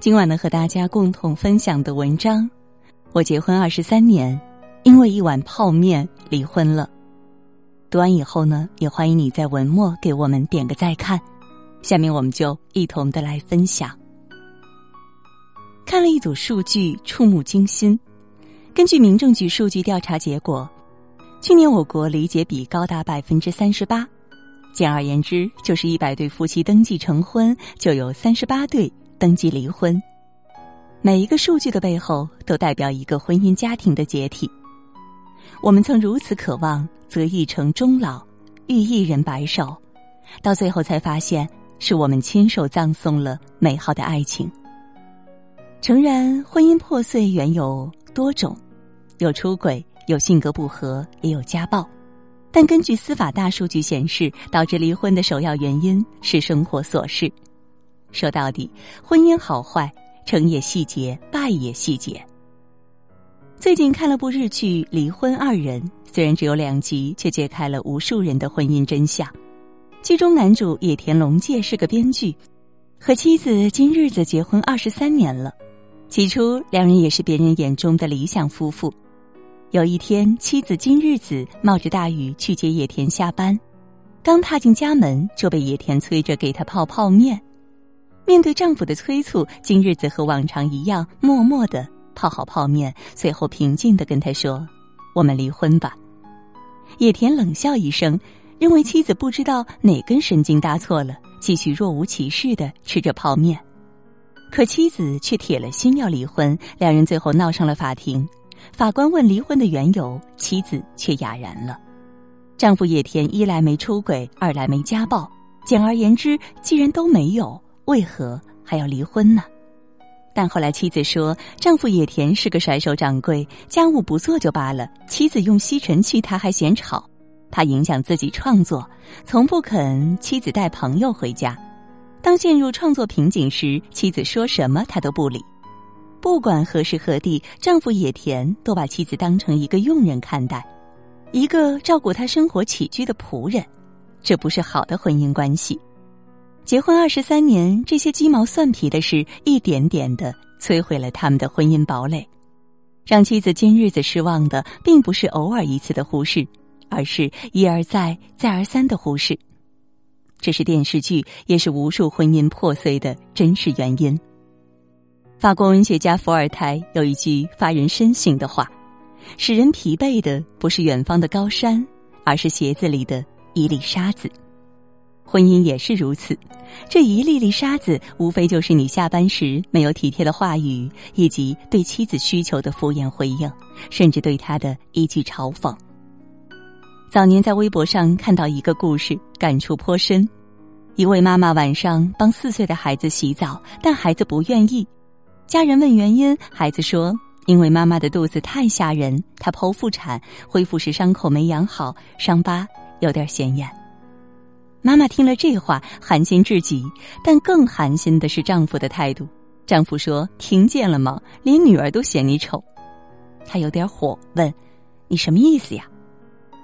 今晚呢，和大家共同分享的文章，我结婚二十三年，因为一碗泡面离婚了。读完以后呢，也欢迎你在文末给我们点个再看。下面我们就一同的来分享。看了一组数据，触目惊心。根据民政局数据调查结果，去年我国离结比高达百分之三十八。简而言之，就是一百对夫妻登记成婚，就有三十八对。登记离婚，每一个数据的背后都代表一个婚姻家庭的解体。我们曾如此渴望择一城终老，遇一人白首，到最后才发现是我们亲手葬送了美好的爱情。诚然，婚姻破碎原有多种，有出轨，有性格不合，也有家暴。但根据司法大数据显示，导致离婚的首要原因是生活琐事。说到底，婚姻好坏，成也细节，败也细节。最近看了部日剧《离婚二人》，虽然只有两集，却揭开了无数人的婚姻真相。剧中男主野田龙介是个编剧，和妻子今日子结婚二十三年了。起初，两人也是别人眼中的理想夫妇。有一天，妻子今日子冒着大雨去接野田下班，刚踏进家门，就被野田催着给他泡泡面。面对丈夫的催促，今日子和往常一样，默默的泡好泡面，随后平静的跟他说：“我们离婚吧。”野田冷笑一声，认为妻子不知道哪根神经搭错了，继续若无其事的吃着泡面。可妻子却铁了心要离婚，两人最后闹上了法庭。法官问离婚的缘由，妻子却哑然了。丈夫野田一来没出轨，二来没家暴，简而言之，既然都没有。为何还要离婚呢？但后来妻子说，丈夫野田是个甩手掌柜，家务不做就罢了，妻子用吸尘器他还嫌吵，怕影响自己创作，从不肯妻子带朋友回家。当陷入创作瓶颈时，妻子说什么他都不理。不管何时何地，丈夫野田都把妻子当成一个佣人看待，一个照顾他生活起居的仆人，这不是好的婚姻关系。结婚二十三年，这些鸡毛蒜皮的事，一点点的摧毁了他们的婚姻堡垒。让妻子今日子失望的，并不是偶尔一次的忽视，而是一而再、再而三的忽视。这是电视剧，也是无数婚姻破碎的真实原因。法国文学家伏尔泰有一句发人深省的话：“使人疲惫的不是远方的高山，而是鞋子里的一粒沙子。”婚姻也是如此，这一粒粒沙子，无非就是你下班时没有体贴的话语，以及对妻子需求的敷衍回应，甚至对他的一句嘲讽。早年在微博上看到一个故事，感触颇深。一位妈妈晚上帮四岁的孩子洗澡，但孩子不愿意。家人问原因，孩子说：“因为妈妈的肚子太吓人，她剖腹产，恢复时伤口没养好，伤疤有点显眼。”妈妈听了这话，寒心至极。但更寒心的是丈夫的态度。丈夫说：“听见了吗？连女儿都嫌你丑。”她有点火，问：“你什么意思呀？”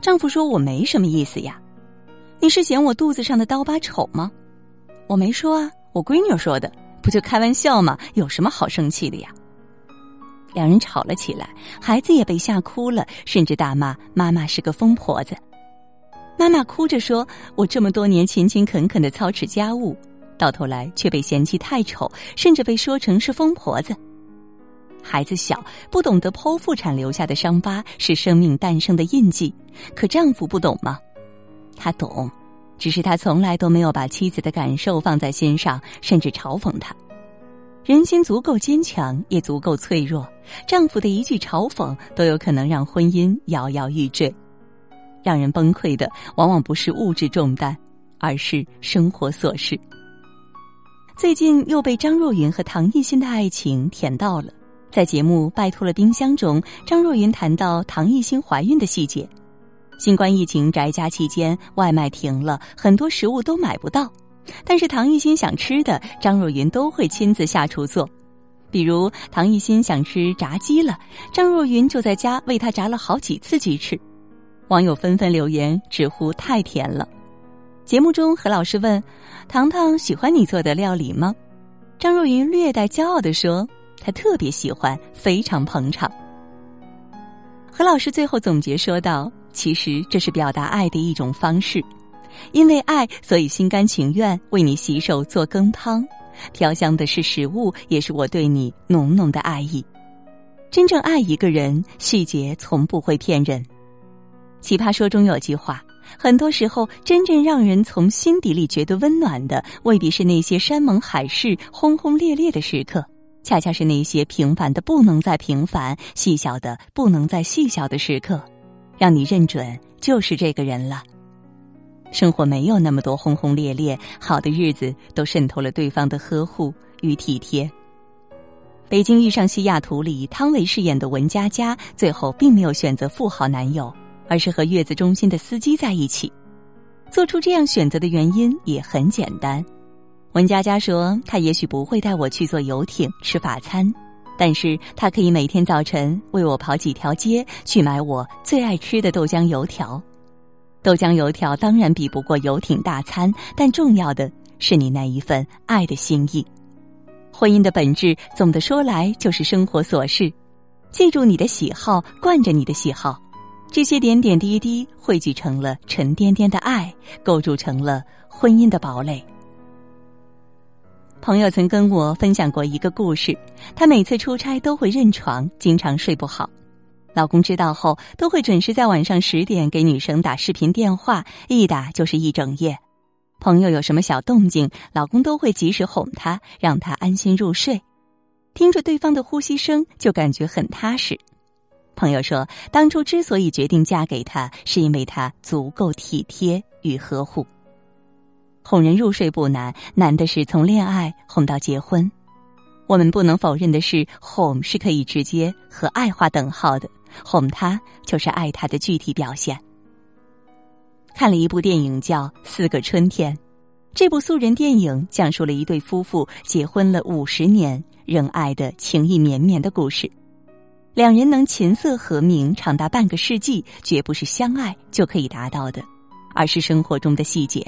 丈夫说：“我没什么意思呀。你是嫌我肚子上的刀疤丑吗？我没说啊，我闺女说的，不就开玩笑吗？有什么好生气的呀？”两人吵了起来，孩子也被吓哭了，甚至大骂妈妈是个疯婆子。妈妈哭着说：“我这么多年勤勤恳恳的操持家务，到头来却被嫌弃太丑，甚至被说成是疯婆子。”孩子小，不懂得剖腹产留下的伤疤是生命诞生的印记。可丈夫不懂吗？他懂，只是他从来都没有把妻子的感受放在心上，甚至嘲讽她。人心足够坚强，也足够脆弱，丈夫的一句嘲讽都有可能让婚姻摇摇欲坠。让人崩溃的往往不是物质重担，而是生活琐事。最近又被张若昀和唐艺昕的爱情甜到了。在节目《拜托了冰箱》中，张若昀谈到唐艺昕怀孕的细节。新冠疫情宅家期间，外卖停了，很多食物都买不到。但是唐艺昕想吃的，张若昀都会亲自下厨做。比如唐艺昕想吃炸鸡了，张若昀就在家为他炸了好几次鸡翅。网友纷纷留言直呼太甜了。节目中何老师问：“糖糖喜欢你做的料理吗？”张若昀略带骄傲地说：“他特别喜欢，非常捧场。”何老师最后总结说道：“其实这是表达爱的一种方式，因为爱，所以心甘情愿为你洗手做羹汤，飘香的是食物，也是我对你浓浓的爱意。真正爱一个人，细节从不会骗人。”奇葩说中有句话：“很多时候，真正让人从心底里觉得温暖的，未必是那些山盟海誓、轰轰烈烈的时刻。”恰恰是那些平凡的不能再平凡、细小的不能再细小的时刻，让你认准就是这个人了。生活没有那么多轰轰烈烈，好的日子都渗透了对方的呵护与体贴。《北京遇上西雅图》里，汤唯饰演的文佳佳，最后并没有选择富豪男友，而是和月子中心的司机在一起。做出这样选择的原因也很简单。文佳佳说：“她也许不会带我去坐游艇吃法餐，但是她可以每天早晨为我跑几条街去买我最爱吃的豆浆油条。豆浆油条当然比不过游艇大餐，但重要的是你那一份爱的心意。婚姻的本质，总的说来就是生活琐事。记住你的喜好，惯着你的喜好，这些点点滴滴汇聚成了沉甸甸的爱，构筑成了婚姻的堡垒。”朋友曾跟我分享过一个故事，她每次出差都会认床，经常睡不好。老公知道后，都会准时在晚上十点给女生打视频电话，一打就是一整夜。朋友有什么小动静，老公都会及时哄她，让她安心入睡。听着对方的呼吸声，就感觉很踏实。朋友说，当初之所以决定嫁给他，是因为他足够体贴与呵护。哄人入睡不难，难的是从恋爱哄到结婚。我们不能否认的是，哄是可以直接和爱画等号的，哄他就是爱他的具体表现。看了一部电影叫《四个春天》，这部素人电影讲述了一对夫妇结婚了五十年仍爱的情意绵绵的故事。两人能琴瑟和鸣长达半个世纪，绝不是相爱就可以达到的，而是生活中的细节。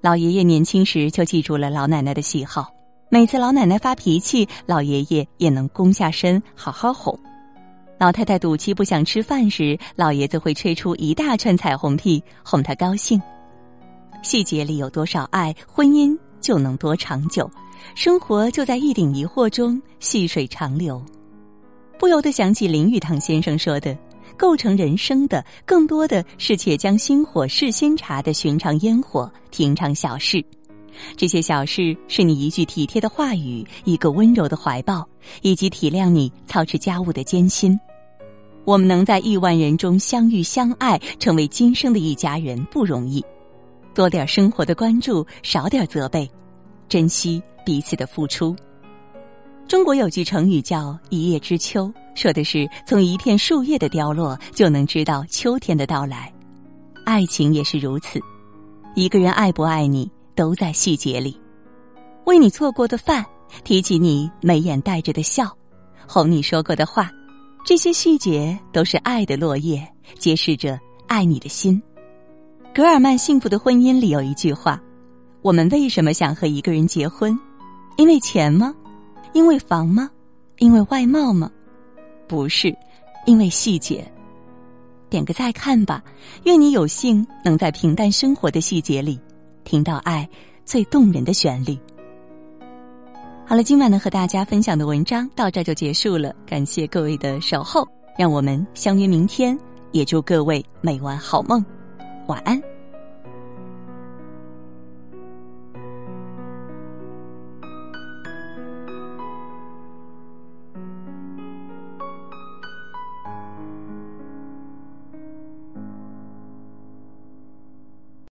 老爷爷年轻时就记住了老奶奶的喜好，每次老奶奶发脾气，老爷爷也能躬下身好好哄。老太太赌气不想吃饭时，老爷子会吹出一大串彩虹屁哄她高兴。细节里有多少爱，婚姻就能多长久，生活就在一顶疑惑中细水长流。不由得想起林语堂先生说的。构成人生的，更多的是且将心火试新茶的寻常烟火、平常小事。这些小事是你一句体贴的话语，一个温柔的怀抱，以及体谅你操持家务的艰辛。我们能在亿万人中相遇相爱，成为今生的一家人不容易。多点生活的关注，少点责备，珍惜彼此的付出。中国有句成语叫“一叶知秋”。说的是从一片树叶的凋落就能知道秋天的到来，爱情也是如此。一个人爱不爱你，都在细节里。为你做过的饭，提起你眉眼带着的笑，哄你说过的话，这些细节都是爱的落叶，揭示着爱你的心。格尔曼《幸福的婚姻》里有一句话：我们为什么想和一个人结婚？因为钱吗？因为房吗？因为外貌吗？不是，因为细节。点个再看吧，愿你有幸能在平淡生活的细节里，听到爱最动人的旋律。好了，今晚呢和大家分享的文章到这就结束了，感谢各位的守候，让我们相约明天，也祝各位每晚好梦，晚安。